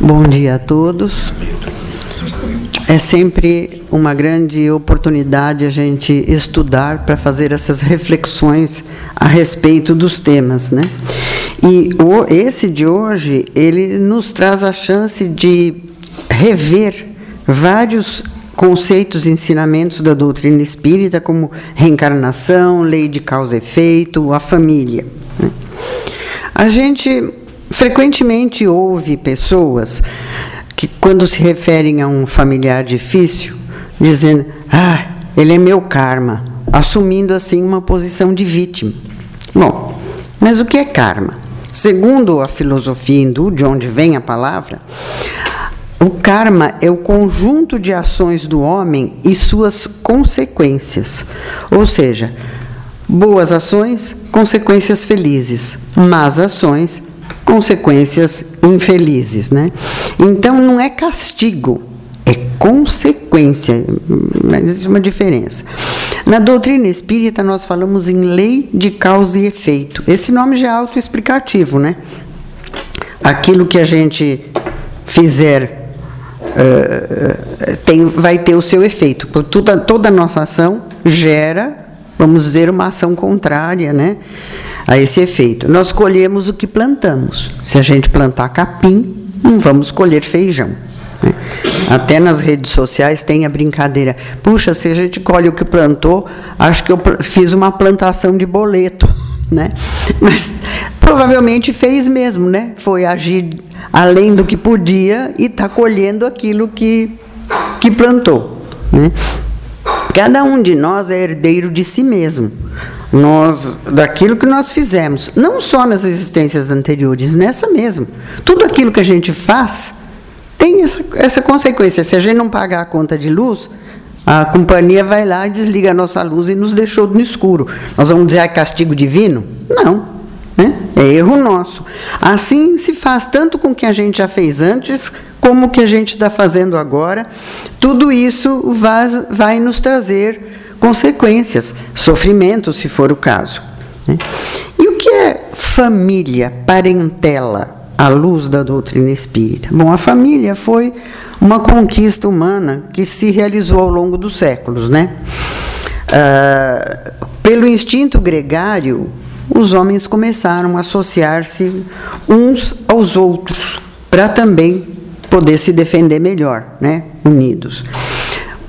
Bom dia a todos. É sempre uma grande oportunidade a gente estudar para fazer essas reflexões a respeito dos temas, né? E o, esse de hoje, ele nos traz a chance de rever vários conceitos e ensinamentos da doutrina espírita, como reencarnação, lei de causa e efeito, a família. Né? A gente frequentemente ouve pessoas que, quando se referem a um familiar difícil, dizendo: Ah, ele é meu karma, assumindo assim uma posição de vítima. Bom, mas o que é karma? Segundo a filosofia hindu, de onde vem a palavra, o karma é o conjunto de ações do homem e suas consequências. Ou seja, boas ações, consequências felizes, más ações, consequências infelizes, né? Então não é castigo, é consequência, mas existe uma diferença. Na doutrina espírita nós falamos em lei de causa e efeito. Esse nome já é autoexplicativo, né? Aquilo que a gente fizer uh, tem, vai ter o seu efeito. Toda, toda a nossa ação gera, vamos dizer, uma ação contrária, né? A esse efeito. Nós colhemos o que plantamos. Se a gente plantar capim, não vamos colher feijão. Né? Até nas redes sociais tem a brincadeira. Puxa, se a gente colhe o que plantou, acho que eu fiz uma plantação de boleto. Né? Mas provavelmente fez mesmo, né? Foi agir além do que podia e está colhendo aquilo que, que plantou. Né? Cada um de nós é herdeiro de si mesmo nós daquilo que nós fizemos, não só nas existências anteriores, nessa mesmo. Tudo aquilo que a gente faz tem essa, essa consequência. Se a gente não pagar a conta de luz, a companhia vai lá e desliga a nossa luz e nos deixou no escuro. Nós vamos dizer, é castigo divino? Não. Né? É erro nosso. Assim se faz tanto com o que a gente já fez antes, como o que a gente está fazendo agora. Tudo isso vai, vai nos trazer consequências, sofrimento, se for o caso. Né? E o que é família, parentela, à luz da doutrina espírita? Bom, a família foi uma conquista humana que se realizou ao longo dos séculos, né? Ah, pelo instinto gregário, os homens começaram a associar-se uns aos outros para também poder se defender melhor, né? Unidos.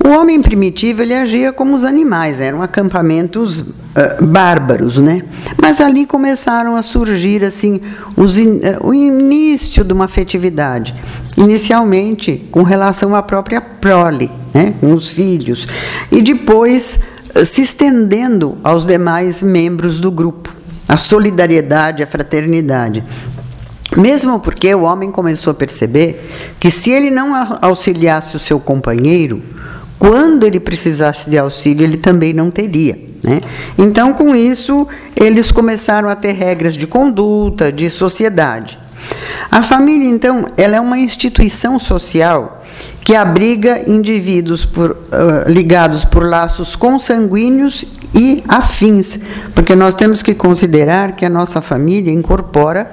O homem primitivo ele agia como os animais, eram acampamentos uh, bárbaros, né? Mas ali começaram a surgir assim os in, uh, o início de uma afetividade, inicialmente com relação à própria prole, né? Com os filhos, e depois uh, se estendendo aos demais membros do grupo, a solidariedade, a fraternidade. Mesmo porque o homem começou a perceber que se ele não auxiliasse o seu companheiro, quando ele precisasse de auxílio, ele também não teria. Né? Então, com isso, eles começaram a ter regras de conduta, de sociedade. A família, então, ela é uma instituição social que abriga indivíduos por, uh, ligados por laços consanguíneos e afins, porque nós temos que considerar que a nossa família incorpora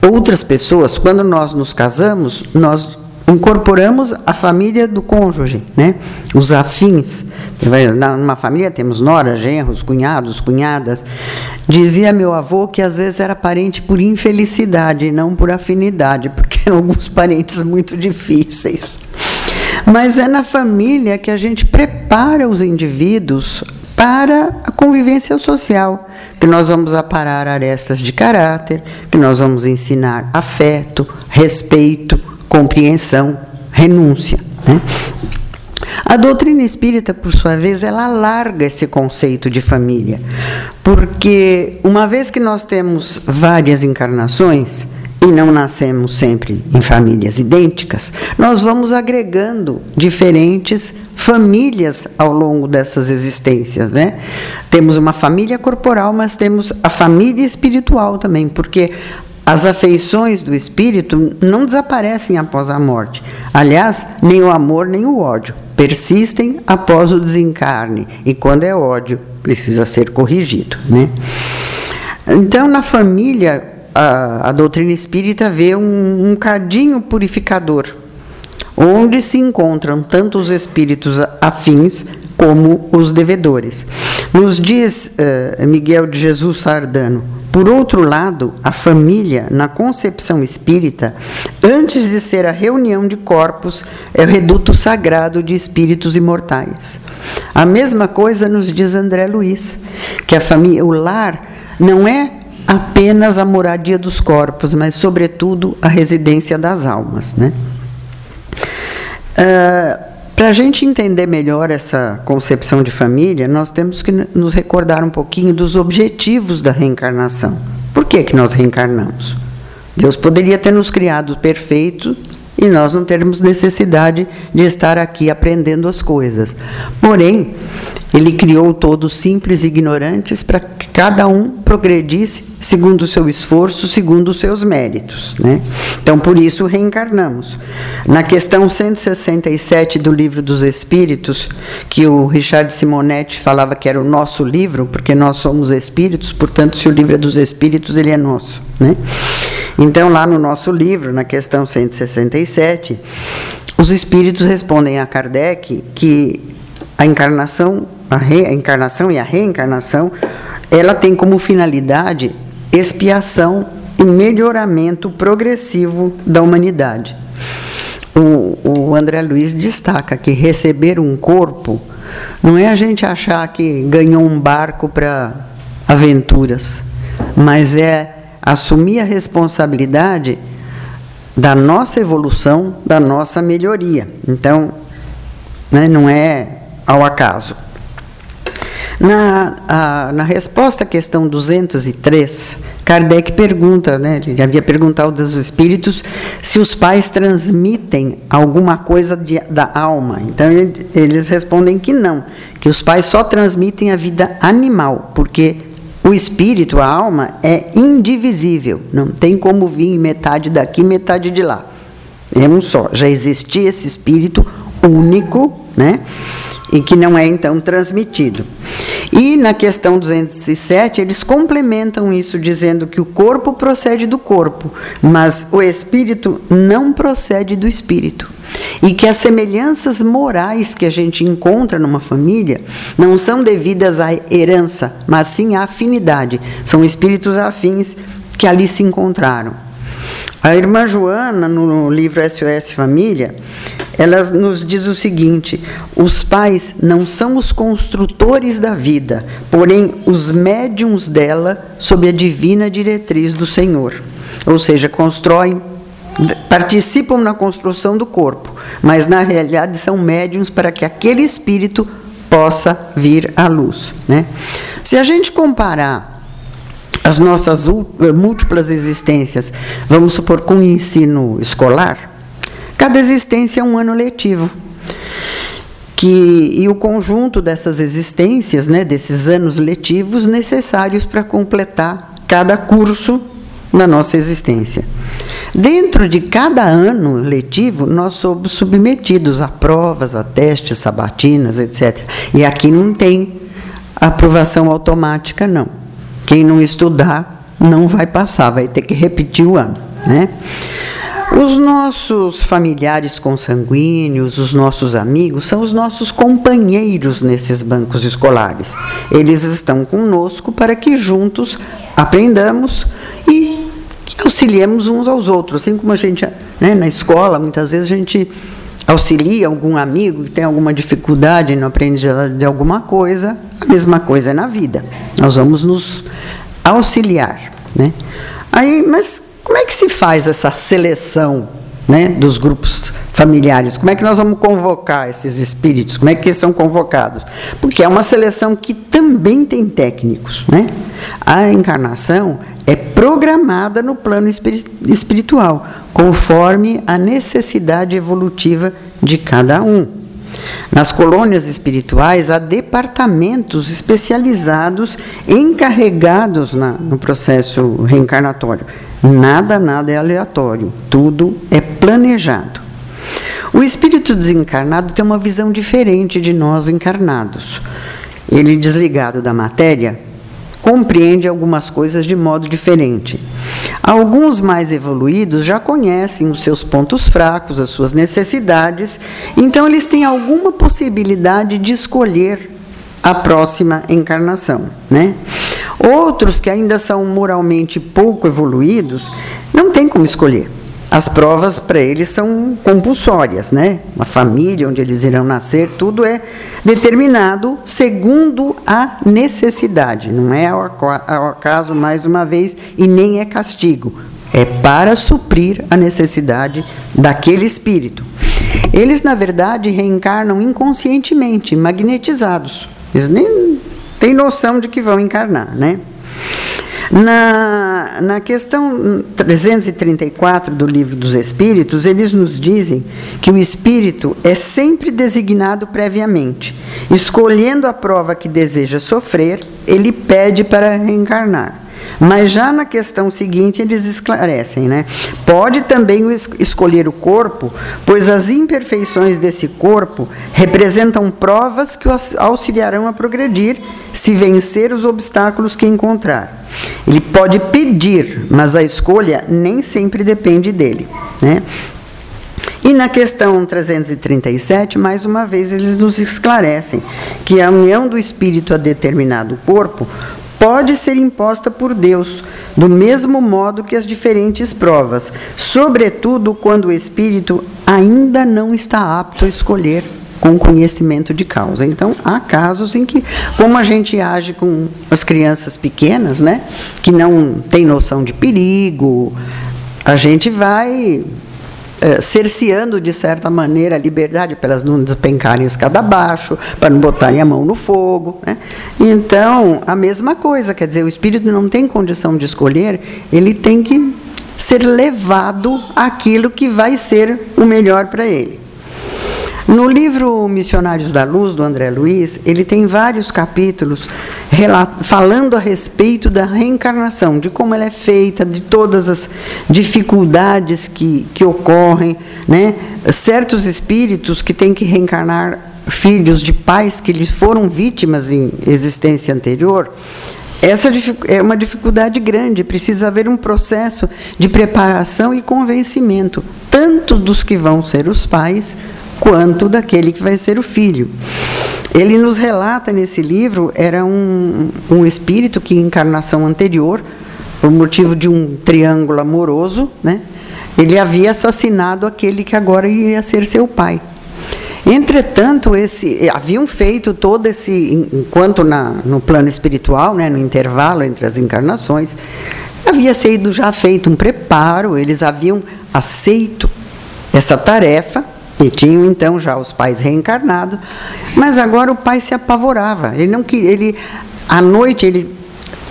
outras pessoas. Quando nós nos casamos, nós incorporamos a família do cônjuge, né? os afins. Numa família temos noras, genros, cunhados, cunhadas. Dizia meu avô que às vezes era parente por infelicidade e não por afinidade, porque eram alguns parentes muito difíceis. Mas é na família que a gente prepara os indivíduos para a convivência social, que nós vamos aparar arestas de caráter, que nós vamos ensinar afeto, respeito, compreensão, renúncia. Né? A doutrina espírita, por sua vez, ela larga esse conceito de família, porque uma vez que nós temos várias encarnações e não nascemos sempre em famílias idênticas, nós vamos agregando diferentes famílias ao longo dessas existências, né? Temos uma família corporal, mas temos a família espiritual também, porque as afeições do espírito não desaparecem após a morte. Aliás, nem o amor nem o ódio persistem após o desencarne. E quando é ódio, precisa ser corrigido. Né? Então, na família, a, a doutrina espírita vê um, um cadinho purificador, onde se encontram tanto os espíritos afins como os devedores. Nos diz uh, Miguel de Jesus Sardano, por outro lado, a família, na concepção espírita, antes de ser a reunião de corpos, é o reduto sagrado de espíritos imortais. A mesma coisa nos diz André Luiz, que a família, o lar não é apenas a moradia dos corpos, mas, sobretudo, a residência das almas. Né? Uh, Para a gente entender melhor essa concepção de família, nós temos que nos recordar um pouquinho dos objetivos da reencarnação. Por que, que nós reencarnamos? Deus poderia ter nos criado perfeito e nós não termos necessidade de estar aqui aprendendo as coisas. Porém, ele criou todos simples e ignorantes para que cada um progredisse segundo o seu esforço, segundo os seus méritos. Né? Então, por isso, reencarnamos. Na questão 167 do Livro dos Espíritos, que o Richard Simonetti falava que era o nosso livro, porque nós somos espíritos, portanto, se o livro é dos espíritos, ele é nosso. Né? Então, lá no nosso livro, na questão 167, os espíritos respondem a Kardec que a encarnação, a reencarnação e a reencarnação, ela tem como finalidade expiação e melhoramento progressivo da humanidade. O, o André Luiz destaca que receber um corpo não é a gente achar que ganhou um barco para aventuras, mas é assumir a responsabilidade da nossa evolução, da nossa melhoria. Então, né, não é ao acaso. Na, a, na resposta à questão 203, Kardec pergunta, né, ele havia perguntado aos espíritos se os pais transmitem alguma coisa de, da alma. Então, eles respondem que não, que os pais só transmitem a vida animal, porque o espírito, a alma, é indivisível. Não tem como vir metade daqui, metade de lá. É um só. Já existia esse espírito único, né? E que não é então transmitido. E na questão 207, eles complementam isso dizendo que o corpo procede do corpo, mas o espírito não procede do espírito. E que as semelhanças morais que a gente encontra numa família não são devidas à herança, mas sim à afinidade. São espíritos afins que ali se encontraram. A irmã Joana, no livro SOS Família, ela nos diz o seguinte: os pais não são os construtores da vida, porém os médiums dela sob a divina diretriz do Senhor. Ou seja, constroem participam na construção do corpo, mas na realidade são médiums para que aquele espírito possa vir à luz. Né? Se a gente comparar as nossas múltiplas existências, vamos supor com o ensino escolar, cada existência é um ano letivo. Que, e o conjunto dessas existências, né, desses anos letivos necessários para completar cada curso na nossa existência. Dentro de cada ano letivo, nós somos submetidos a provas, a testes, sabatinas, etc. E aqui não tem aprovação automática, não. Quem não estudar não vai passar, vai ter que repetir o ano. Né? Os nossos familiares consanguíneos, os nossos amigos, são os nossos companheiros nesses bancos escolares. Eles estão conosco para que juntos aprendamos e auxiliemos uns aos outros, assim como a gente, né, na escola, muitas vezes a gente auxilia algum amigo que tem alguma dificuldade no aprendizado de alguma coisa, a mesma coisa é na vida. Nós vamos nos auxiliar, né? Aí, mas como é que se faz essa seleção, né, dos grupos familiares? Como é que nós vamos convocar esses espíritos? Como é que eles são convocados? Porque é uma seleção que também tem técnicos, né? A encarnação é programada no plano espiritual, conforme a necessidade evolutiva de cada um. Nas colônias espirituais, há departamentos especializados encarregados na, no processo reencarnatório. Nada, nada é aleatório, tudo é planejado. O espírito desencarnado tem uma visão diferente de nós encarnados. Ele, desligado da matéria, compreende algumas coisas de modo diferente. Alguns mais evoluídos já conhecem os seus pontos fracos, as suas necessidades, então eles têm alguma possibilidade de escolher a próxima encarnação, né? Outros que ainda são moralmente pouco evoluídos, não tem como escolher. As provas para eles são compulsórias, né? Uma família onde eles irão nascer, tudo é determinado segundo a necessidade, não é ao acaso mais uma vez e nem é castigo, é para suprir a necessidade daquele espírito. Eles, na verdade, reencarnam inconscientemente, magnetizados. Eles nem têm noção de que vão encarnar, né? Na, na questão 334 do Livro dos Espíritos, eles nos dizem que o espírito é sempre designado previamente. Escolhendo a prova que deseja sofrer, ele pede para reencarnar. Mas já na questão seguinte eles esclarecem, né? Pode também escolher o corpo, pois as imperfeições desse corpo representam provas que o auxiliarão a progredir se vencer os obstáculos que encontrar. Ele pode pedir, mas a escolha nem sempre depende dele, né? E na questão 337, mais uma vez, eles nos esclarecem que a união do espírito a determinado corpo pode ser imposta por Deus, do mesmo modo que as diferentes provas, sobretudo quando o espírito ainda não está apto a escolher com conhecimento de causa. Então, há casos em que, como a gente age com as crianças pequenas, né, que não tem noção de perigo, a gente vai eh, cerceando, de certa maneira, a liberdade para elas não despencarem escada abaixo, para não botarem a mão no fogo. Né? Então, a mesma coisa, quer dizer, o espírito não tem condição de escolher, ele tem que ser levado àquilo que vai ser o melhor para ele. No livro Missionários da Luz, do André Luiz, ele tem vários capítulos falando a respeito da reencarnação, de como ela é feita, de todas as dificuldades que, que ocorrem, né? certos espíritos que têm que reencarnar filhos de pais que lhes foram vítimas em existência anterior, essa é uma dificuldade grande, precisa haver um processo de preparação e convencimento, tanto dos que vão ser os pais, quanto daquele que vai ser o filho. Ele nos relata nesse livro, era um, um espírito que, em encarnação anterior, por motivo de um triângulo amoroso, né, ele havia assassinado aquele que agora iria ser seu pai. Entretanto, esse, haviam feito todo esse, enquanto na, no plano espiritual, né, no intervalo entre as encarnações, havia sido já feito um preparo, eles haviam aceito essa tarefa e tinham então já os pais reencarnados, mas agora o pai se apavorava. Ele não queria, ele à noite ele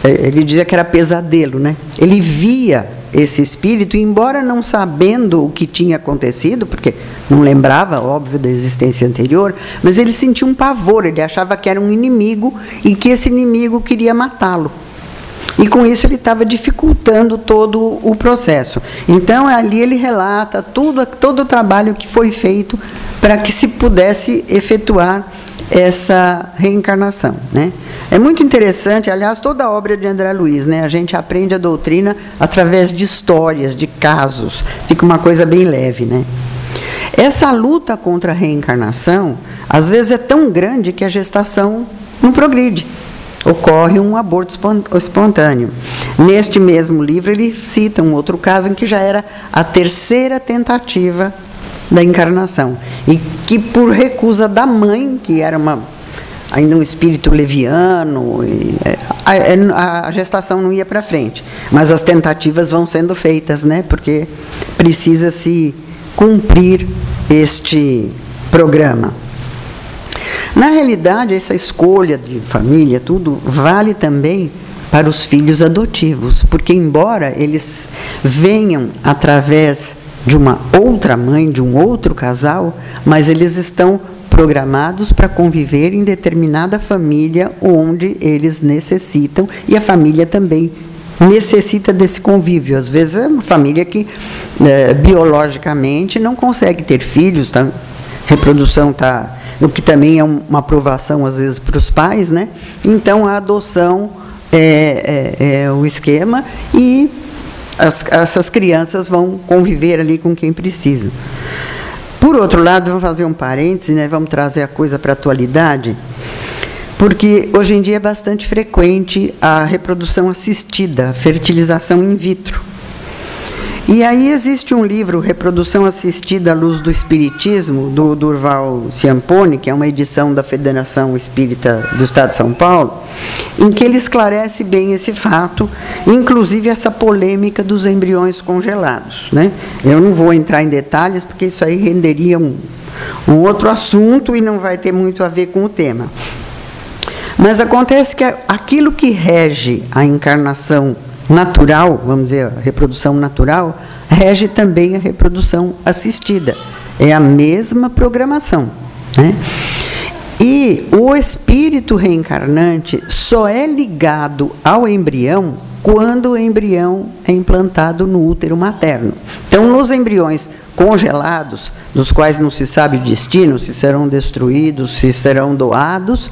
eh, ele dizia que era pesadelo, né? Ele via esse espírito, embora não sabendo o que tinha acontecido, porque não lembrava, óbvio, da existência anterior, mas ele sentia um pavor, ele achava que era um inimigo e que esse inimigo queria matá-lo. E com isso ele estava dificultando todo o processo. Então ali ele relata tudo, todo o trabalho que foi feito para que se pudesse efetuar essa reencarnação, né? É muito interessante, aliás, toda a obra de André Luiz, né? A gente aprende a doutrina através de histórias, de casos, fica uma coisa bem leve, né? Essa luta contra a reencarnação, às vezes é tão grande que a gestação não progride ocorre um aborto espontâneo. Neste mesmo livro, ele cita um outro caso em que já era a terceira tentativa da encarnação. E que, por recusa da mãe, que era uma ainda um espírito leviano, é, a, a, gestação não ia para frente. Mas as tentativas vão sendo feitas, né? porque precisa se cumprir este programa. Na realidade, essa escolha de família, tudo, vale também para os filhos adotivos, porque, embora eles venham através de uma outra mãe, de um outro casal, mas eles estão programados para conviver em determinada família onde eles necessitam e a família também necessita desse convívio. Às vezes é uma família que é, biologicamente não consegue ter filhos, tá? reprodução está o que também é uma aprovação às vezes para os pais, né? Então a adoção é, é, é o esquema e as, essas crianças vão conviver ali com quem precisa. Por outro lado, vamos fazer um parêntese, né, vamos trazer a coisa para a atualidade, porque hoje em dia é bastante frequente a reprodução assistida, fertilização in vitro. E aí existe um livro, Reprodução Assistida à Luz do Espiritismo, do Durval Ciampone, que é uma edição da Federação Espírita do Estado de São Paulo, em que ele esclarece bem esse fato, inclusive essa polêmica dos embriões congelados. Né? Eu não vou entrar em detalhes, porque isso aí renderia um, um outro assunto e não vai ter muito a ver com o tema. Mas acontece que aquilo que rege a encarnação natural, vamos dizer, a reprodução natural, rege também a reprodução assistida. É a mesma programação. Né? E o espírito reencarnante só é ligado ao embrião quando o embrião é implantado no útero materno. Então, nos embriões congelados, dos quais não se sabe o destino, se serão destruídos, se serão doados,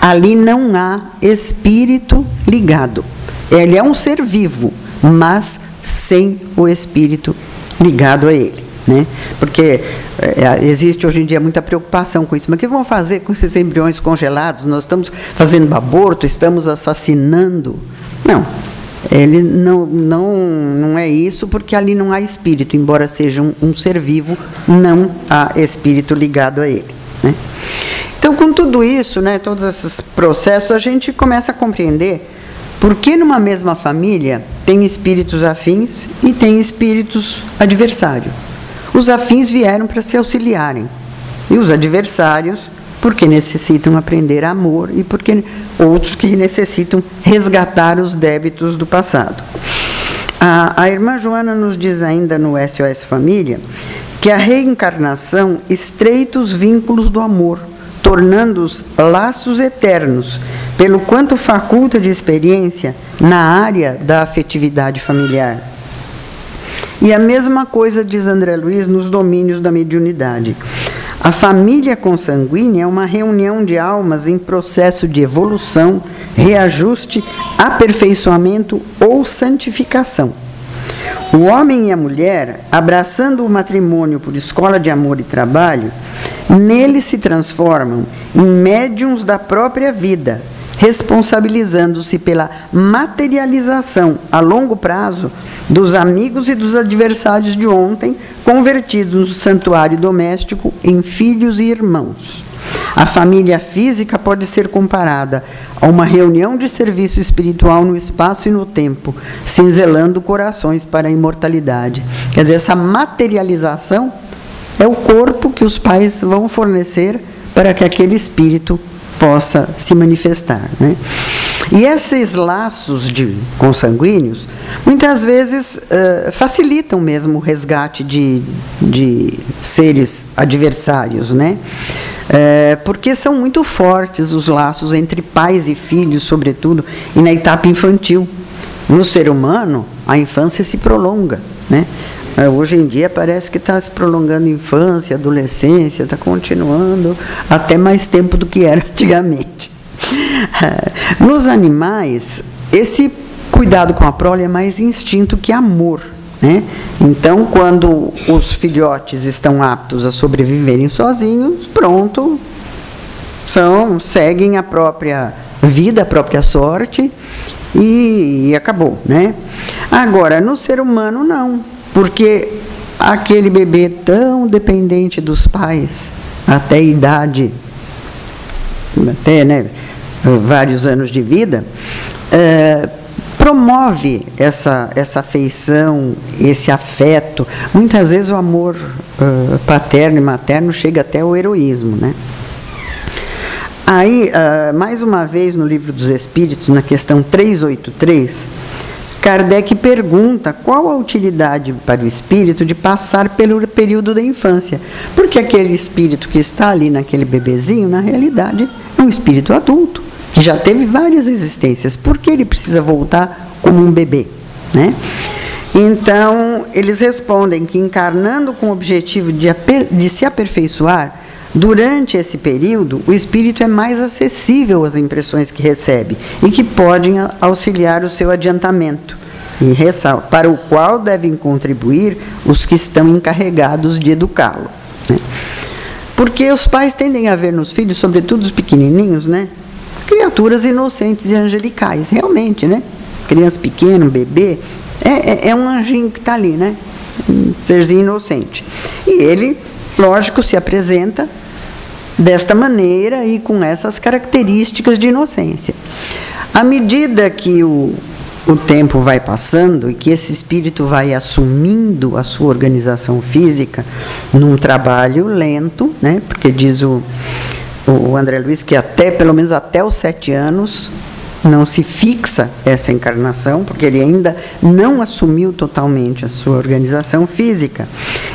ali não há espírito ligado. Ele é um ser vivo, mas sem o espírito ligado a ele. Né? Porque é, existe hoje em dia muita preocupação com isso. Mas o que vão fazer com esses embriões congelados? Nós estamos fazendo aborto, estamos assassinando. Não, ele não, não, não é isso, porque ali não há espírito, embora seja um, um ser vivo, não há espírito ligado a ele. Né? Então, com tudo isso, né, todos esses processos, a gente começa a compreender por que numa mesma família tem espíritos afins e tem espíritos adversários. Os afins vieram para se auxiliarem, e os adversários porque necessitam aprender amor e porque outros que necessitam resgatar os débitos do passado. A, a irmã Joana nos diz ainda no SOS Família que a reencarnação estreita os vínculos do amor, tornando-os laços eternos pelo quanto faculta de experiência na área da afetividade familiar. E a mesma coisa diz André Luiz nos domínios da mediunidade. A família consanguínea é uma reunião de almas em processo de evolução, reajuste, aperfeiçoamento ou santificação. O homem e a mulher, abraçando o matrimônio por escola de amor e trabalho, nele se transformam em médiums da própria vida, responsabilizando-se pela materialização a longo prazo dos amigos e dos adversários de ontem, convertidos no santuário doméstico em filhos e irmãos. A família física pode ser comparada a uma reunião de serviço espiritual no espaço e no tempo, cinzelando corações para a imortalidade. Quer dizer, essa materialização é o corpo que os pais vão fornecer para que aquele espírito possa se manifestar. Né? E esses laços de consanguíneos, muitas vezes, uh, facilitam mesmo o resgate de, de seres adversários, né? É, porque são muito fortes os laços entre pais e filhos, sobretudo, e na etapa infantil. No ser humano, a infância se prolonga. Né? É, hoje em dia parece que está se prolongando infância, adolescência, está continuando até mais tempo do que era antigamente. É, nos animais, esse cuidado com a prole é mais instinto que amor. Né? Então, quando os filhotes estão aptos a sobreviverem sozinhos, pronto, são seguem a própria vida, a própria sorte e, e acabou, né? Agora, no ser humano não. Porque aquele bebê tão dependente dos pais, até idade, até né, vários anos de vida, é, promove essa, essa afeição, esse afeto. Muitas vezes o amor paterno e materno chega até o heroísmo. Né? Aí, uh, mais uma vez, no Livro dos Espíritos, na questão 383, Kardec pergunta qual a utilidade para o espírito de passar pelo período da infância. Porque aquele espírito que está ali naquele bebezinho, na realidade, é um espírito adulto, que já teve várias existências. Por que ele precisa voltar como um bebê? Né? Então, eles respondem que encarnando com o objetivo de, de se aperfeiçoar, Durante esse período, o espírito é mais acessível às impressões que recebe e que podem auxiliar o seu adiantamento. para o qual devem contribuir os que estão encarregados de educá-lo. Né? Porque os pais tendem a ver nos filhos, sobretudo os pequenininhos, né? criaturas inocentes e angelicais, realmente, né? Criança pequena, bebê, é, é, é um anjinho que está ali, né? Um serzinho inocente. E ele, lógico, se apresenta desta maneira e com essas características de inocência. À medida que o, o tempo vai passando e que esse espírito vai assumindo a sua organização física num trabalho lento, né? Porque diz o, o André Luiz que até pelo menos até os sete anos não se fixa essa encarnação, porque ele ainda não assumiu totalmente a sua organização física.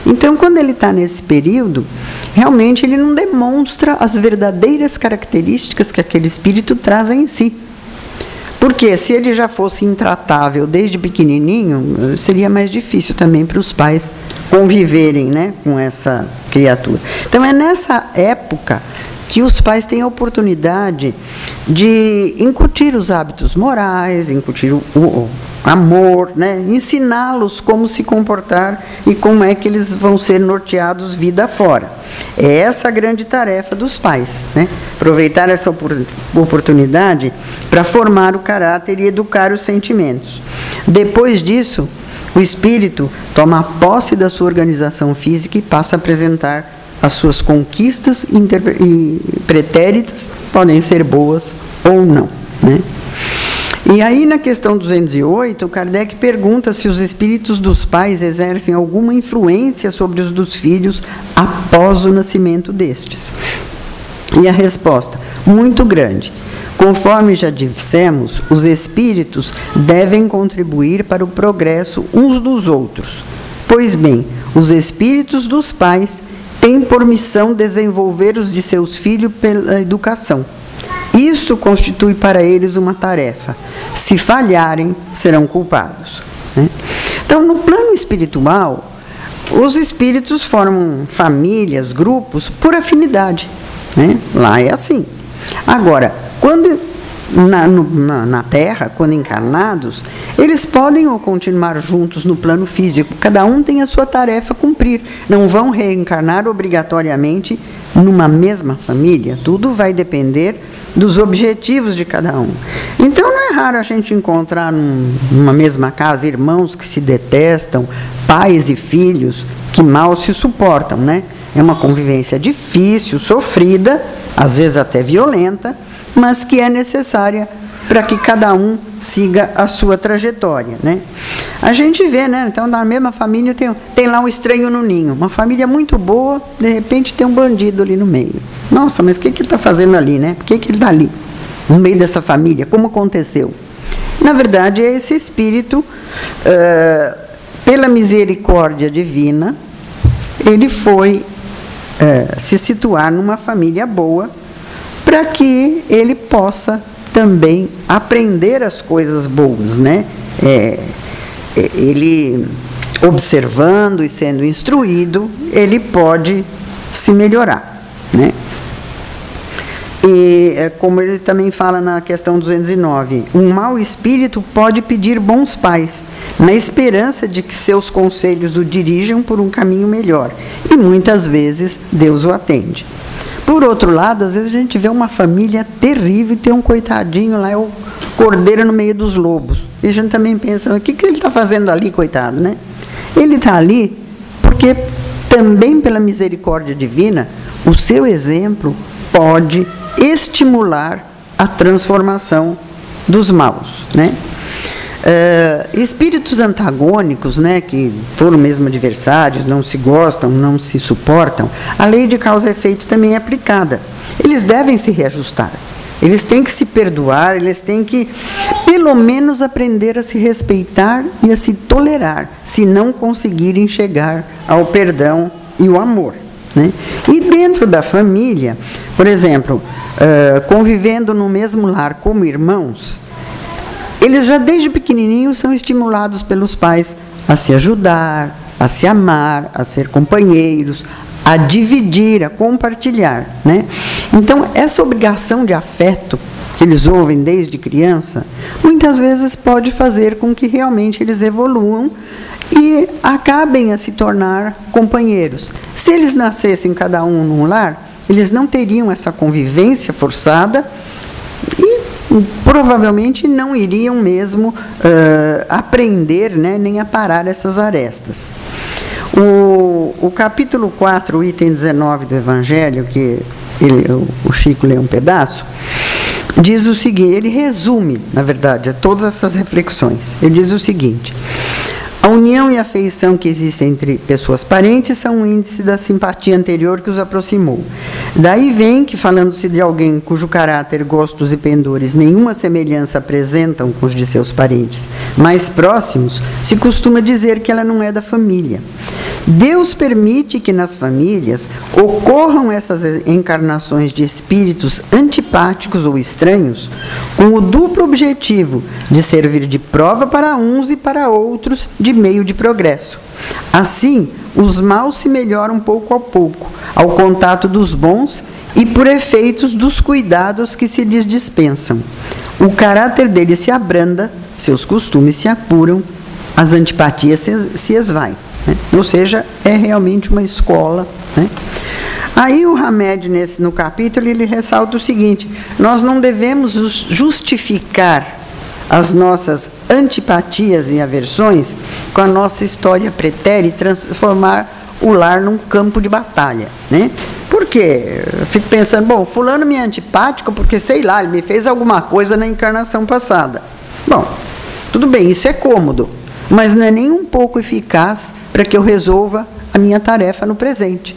Então, quando ele está nesse período, realmente ele não demonstra as verdadeiras características que aquele espírito traz em si. Porque se ele já fosse intratável desde pequenininho, seria mais difícil também para os pais conviverem né, com essa criatura. Então, é nessa época que os pais têm a oportunidade de incutir os hábitos morais, incutir o, o amor, né? ensiná-los como se comportar e como é que eles vão ser norteados vida fora. É essa a grande tarefa dos pais, né? aproveitar essa oportunidade para formar o caráter e educar os sentimentos. Depois disso, o espírito toma posse da sua organização física e passa a apresentar as suas conquistas pretéritas podem ser boas ou não. Né? E aí, na questão 208, Kardec pergunta se os espíritos dos pais exercem alguma influência sobre os dos filhos após o nascimento destes. E a resposta: muito grande. Conforme já dissemos, os espíritos devem contribuir para o progresso uns dos outros. Pois bem, os espíritos dos pais tem por missão desenvolver os de seus filhos pela educação. Isso constitui para eles uma tarefa. Se falharem, serão culpados. Né? Então, no plano espiritual, os espíritos formam famílias, grupos, por afinidade. Né? Lá é assim. Agora, quando na, no, na, na, Terra, quando encarnados, eles podem ou continuar juntos no plano físico. Cada um tem a sua tarefa a cumprir. Não vão reencarnar obrigatoriamente numa mesma família. Tudo vai depender dos objetivos de cada um. Então não é raro a gente encontrar num, numa mesma casa irmãos que se detestam, pais e filhos que mal se suportam, né? É uma convivência difícil, sofrida, às vezes até violenta mas que é necessária para que cada um siga a sua trajetória, né? A gente vê, né? Então, na mesma família tem, tem lá um estranho no ninho, uma família muito boa, de repente tem um bandido ali no meio. Nossa, mas o que, que ele está fazendo ali, né? Por que, que ele está ali, no meio dessa família? Como aconteceu? Na verdade, é esse espírito, uh, pela misericórdia divina, ele foi uh, se situar numa família boa para que ele possa também aprender as coisas boas, né? É, é, ele observando e sendo instruído, ele pode se melhorar, né? E é, como ele também fala na questão 209, um mau espírito pode pedir bons pais, na esperança de que seus conselhos o dirijam por um caminho melhor, e muitas vezes Deus o atende. Por outro lado, às vezes a gente vê uma família terrível e tem um coitadinho lá, é o cordeiro no meio dos lobos. E a gente também pensa, o que, que ele está fazendo ali, coitado, né? Ele está ali porque também pela misericórdia divina, o seu exemplo pode estimular a transformação dos maus, né? Uh, espíritos antagônicos, né, que foram mesmo adversários, não se gostam, não se suportam, a lei de causa e efeito também é aplicada. Eles devem se reajustar. Eles têm que se perdoar, eles têm que, pelo menos, aprender a se respeitar e a se tolerar, se não conseguirem chegar ao perdão e o amor. Né? E dentro da família, por exemplo, uh, convivendo no mesmo lar como irmãos, eles já desde pequenininhos são estimulados pelos pais a se ajudar, a se amar, a ser companheiros, a dividir, a compartilhar, né? Então, essa obrigação de afeto que eles ouvem desde criança, muitas vezes pode fazer com que realmente eles evoluam e acabem a se tornar companheiros. Se eles nascessem cada um num lar, eles não teriam essa convivência forçada e provavelmente não iriam mesmo uh, aprender né, nem a parar essas arestas. O, o capítulo 4, item 19 do Evangelho, que ele, o Chico lê um pedaço, diz o seguinte: ele resume, na verdade, todas essas reflexões. Ele diz o seguinte: a união e a afeição que existem entre pessoas parentes são um índice da simpatia anterior que os aproximou. Daí vem que, falando-se de alguém cujo caráter, gostos e pendores nenhuma semelhança apresentam com os de seus parentes mais próximos, se costuma dizer que ela não é da família. Deus permite que nas famílias ocorram essas encarnações de espíritos antipáticos ou estranhos, com o duplo objetivo de servir de prova para uns e para outros de meio de progresso. Assim, os maus se melhoram pouco a pouco, ao contato dos bons e por efeitos dos cuidados que se lhes dispensam. O caráter deles se abranda, seus costumes se apuram, as antipatias se, se. Né? Ou seja, é realmente uma escola. Né? Aí o Hamed, nesse, no capítulo, ele ressalta o seguinte: nós não devemos justificar as nossas antipatias e aversões com a nossa história pretérita e transformar o lar num campo de batalha, né? Por quê? Eu fico pensando, bom, fulano me é antipático porque, sei lá, ele me fez alguma coisa na encarnação passada. Bom, tudo bem, isso é cômodo, mas não é nem um pouco eficaz para que eu resolva a minha tarefa no presente.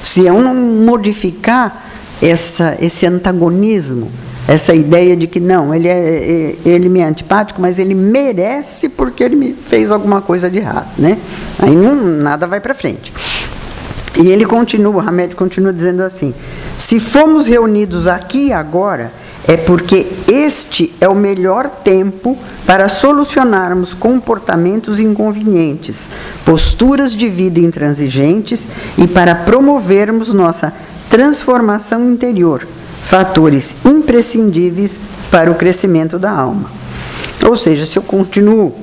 Se eu não modificar essa, esse antagonismo, essa ideia de que não, ele, é, é, ele me é antipático, mas ele merece porque ele me fez alguma coisa de errado, né? Aí não, nada vai para frente. E ele continua, o Hamed continua dizendo assim: se fomos reunidos aqui agora, é porque este é o melhor tempo para solucionarmos comportamentos inconvenientes, posturas de vida intransigentes e para promovermos nossa transformação interior, fatores imprescindíveis para o crescimento da alma. Ou seja, se eu continuo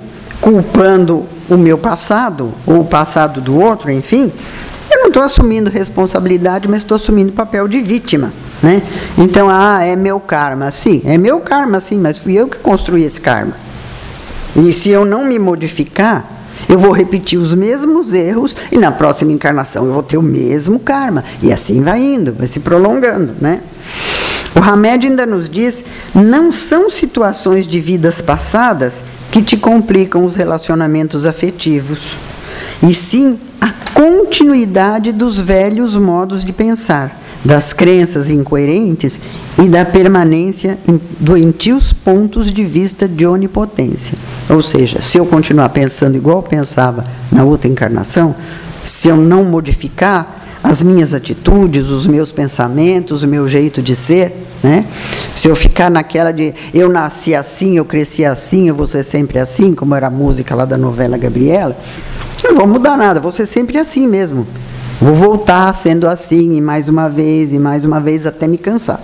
culpando o meu passado, ou o passado do outro, enfim, eu não estou assumindo responsabilidade, mas estou assumindo papel de vítima. Né? Então, ah, é meu karma. Sim, é meu karma, sim, mas fui eu que construí esse karma. E se eu não me modificar, eu vou repetir os mesmos erros e na próxima encarnação eu vou ter o mesmo karma. E assim vai indo, vai se prolongando. Né? O Hamed ainda nos diz: não são situações de vidas passadas que te complicam os relacionamentos afetivos, e sim a continuidade dos velhos modos de pensar das crenças incoerentes e da permanência em doentios pontos de vista de onipotência. Ou seja, se eu continuar pensando igual pensava na outra encarnação, se eu não modificar as minhas atitudes, os meus pensamentos, o meu jeito de ser, né? Se eu ficar naquela de eu nasci assim, eu cresci assim, eu vou ser sempre assim, como era a música lá da novela Gabriela, eu não vou mudar nada, vou ser sempre assim mesmo. Vou voltar sendo assim, e mais uma vez, e mais uma vez, até me cansar.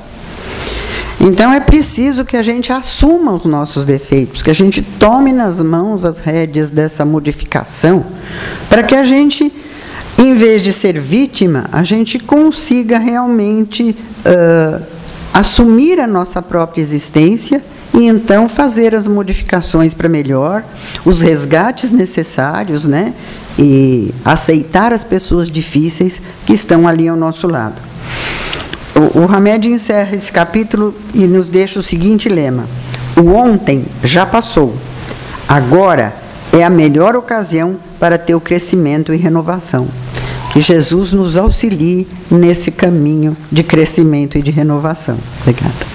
Então é preciso que a gente assuma os nossos defeitos, que a gente tome nas mãos as rédeas dessa modificação, para que a gente, em vez de ser vítima, a gente consiga realmente uh, assumir a nossa própria existência e então fazer as modificações para melhor, os resgates necessários, né? e aceitar as pessoas difíceis que estão ali ao nosso lado. O, Hamed encerra esse capítulo e nos deixa o seguinte lema: O ontem já passou, agora é a melhor ocasião para ter o crescimento e renovação. Que Jesus nos auxilie nesse caminho de crescimento e de renovação. Obrigada.